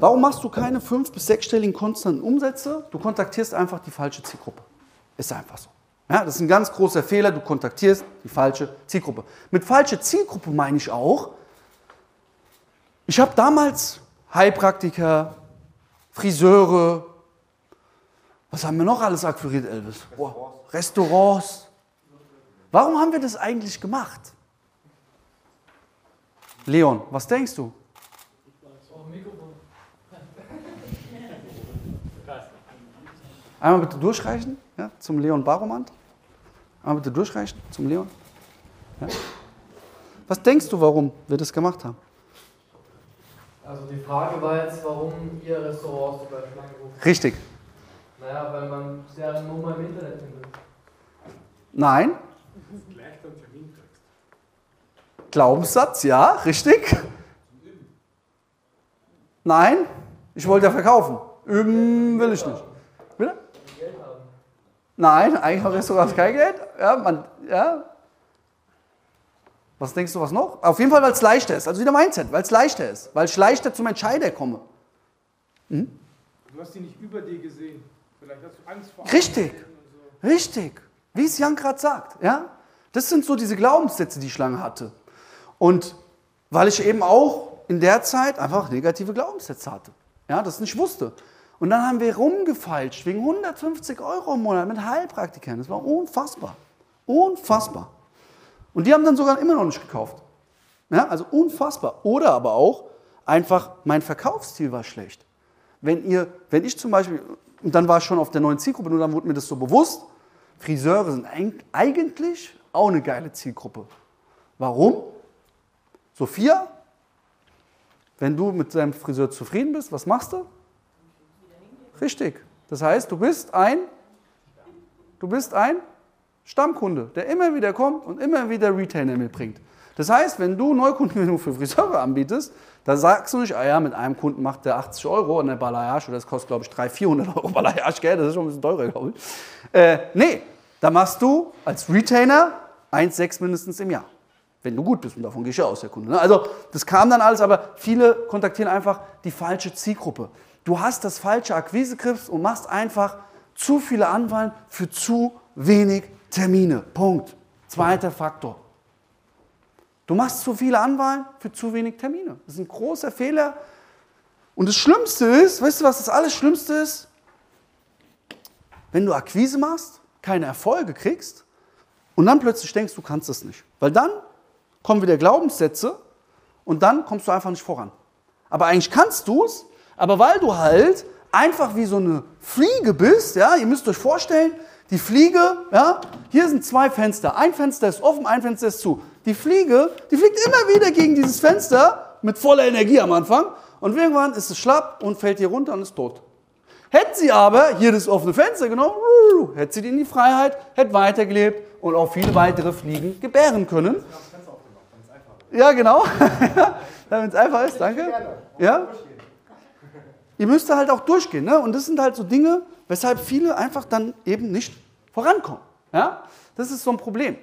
Warum machst du keine fünf- bis sechsstelligen konstanten Umsätze? Du kontaktierst einfach die falsche Zielgruppe. Ist einfach so. Ja, das ist ein ganz großer Fehler. Du kontaktierst die falsche Zielgruppe. Mit falscher Zielgruppe meine ich auch, ich habe damals Heilpraktiker, Friseure, was haben wir noch alles akquiriert, Elvis? Boah, Restaurants. Warum haben wir das eigentlich gemacht? Leon, was denkst du? Einmal bitte durchreichen ja, zum Leon Baromant. Einmal bitte durchreichen zum Leon. Ja. Was denkst du, warum wir das gemacht haben? Also die Frage war jetzt, warum ihr Restaurants zum Beispiel angerufen Richtig. Naja, weil man es ja nur mal im Internet findet. Nein. Glaubenssatz, ja, richtig. Nein, ich wollte ja verkaufen. Üben will ich nicht. Nein, eigentlich haben Restaurants kein Geld. Ja, man, ja. Was denkst du, was noch? Auf jeden Fall, weil es leichter ist. Also wieder Mindset, weil es leichter ist. Weil ich leichter zum Entscheider komme. Du hast die nicht über dir gesehen. Vielleicht hast du Angst vor Richtig. so. Richtig. Wie es Jan gerade sagt. Ja? Das sind so diese Glaubenssätze, die ich lange hatte. Und weil ich eben auch in der Zeit einfach negative Glaubenssätze hatte. Ja, das nicht wusste. Und dann haben wir rumgefeilscht wegen 150 Euro im Monat mit Heilpraktikern. Das war unfassbar. Unfassbar. Und die haben dann sogar immer noch nicht gekauft. Ja, also unfassbar. Oder aber auch einfach mein Verkaufsziel war schlecht. Wenn ihr, wenn ich zum Beispiel, und dann war ich schon auf der neuen Zielgruppe, nur dann wurde mir das so bewusst, Friseure sind eig- eigentlich auch eine geile Zielgruppe. Warum? Sophia, wenn du mit deinem Friseur zufrieden bist, was machst du? Richtig. Das heißt, du bist ein, du bist ein Stammkunde, der immer wieder kommt und immer wieder Retainer mitbringt. Das heißt, wenn du Neukundengewinnung für Friseure anbietest, dann sagst du nicht, ah ja, mit einem Kunden macht der 80 Euro und der Balayage, oder das kostet, glaube ich, 300, 400 Euro Balayage, gell? das ist schon ein bisschen teurer, glaube ich. Äh, nee, da machst du als Retainer 1,6 mindestens im Jahr. Wenn du gut bist, und davon gehe ich ja aus, der Kunde. ne? Also, das kam dann alles, aber viele kontaktieren einfach die falsche Zielgruppe. Du hast das falsche Akquisegriff und machst einfach zu viele Anwahlen für zu wenig Termine. Punkt. Zweiter Faktor. Du machst zu viele Anwahlen für zu wenig Termine. Das ist ein großer Fehler. Und das Schlimmste ist, weißt du, was das alles Schlimmste ist? Wenn du Akquise machst, keine Erfolge kriegst und dann plötzlich denkst, du kannst es nicht. Weil dann kommen wieder Glaubenssätze und dann kommst du einfach nicht voran. Aber eigentlich kannst du es, aber weil du halt einfach wie so eine Fliege bist, ja, ihr müsst euch vorstellen, die Fliege, ja, hier sind zwei Fenster. Ein Fenster ist offen, ein Fenster ist zu. Die Fliege, die fliegt immer wieder gegen dieses Fenster mit voller Energie am Anfang und irgendwann ist es schlapp und fällt hier runter und ist tot. Hätte sie aber hier das offene Fenster genommen, hätte sie die in die Freiheit, hätte weitergelebt und auch viele weitere Fliegen gebären können. Ja, genau. Damit es einfach ist, danke. Ja? Ihr müsst da halt auch durchgehen. Ne? Und das sind halt so Dinge, weshalb viele einfach dann eben nicht vorankommen. Ja? Das ist so ein Problem.